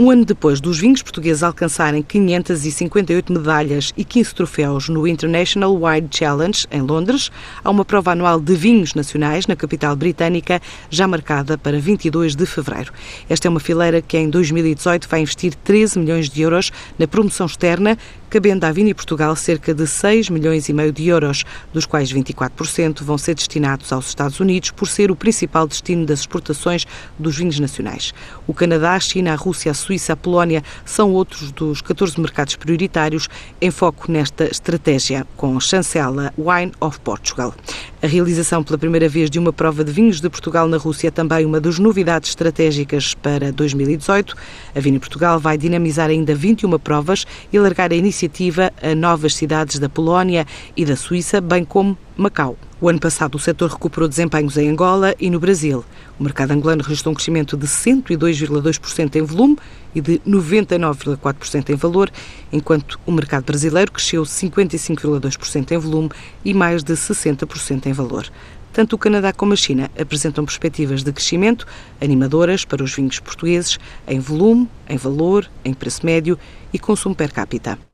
Um ano depois dos vinhos portugueses alcançarem 558 medalhas e 15 troféus no International Wine Challenge, em Londres, há uma prova anual de vinhos nacionais na capital britânica, já marcada para 22 de fevereiro. Esta é uma fileira que em 2018 vai investir 13 milhões de euros na promoção externa, cabendo à Vini Portugal cerca de 6 milhões e meio de euros, dos quais 24% vão ser destinados aos Estados Unidos, por ser o principal destino das exportações dos vinhos nacionais. O Canadá, a China, a Rússia, a Suíça, a Polónia são outros dos 14 mercados prioritários em foco nesta estratégia, com chancela Wine of Portugal. A realização pela primeira vez de uma prova de vinhos de Portugal na Rússia é também uma das novidades estratégicas para 2018. A Vini Portugal vai dinamizar ainda 21 provas e largar a iniciativa a novas cidades da Polónia e da Suíça, bem como Macau. O ano passado, o setor recuperou desempenhos em Angola e no Brasil. O mercado angolano registrou um crescimento de 102,2% em volume e de 99,4% em valor, enquanto o mercado brasileiro cresceu 55,2% em volume e mais de 60% em valor. Tanto o Canadá como a China apresentam perspectivas de crescimento animadoras para os vinhos portugueses em volume, em valor, em preço médio e consumo per capita.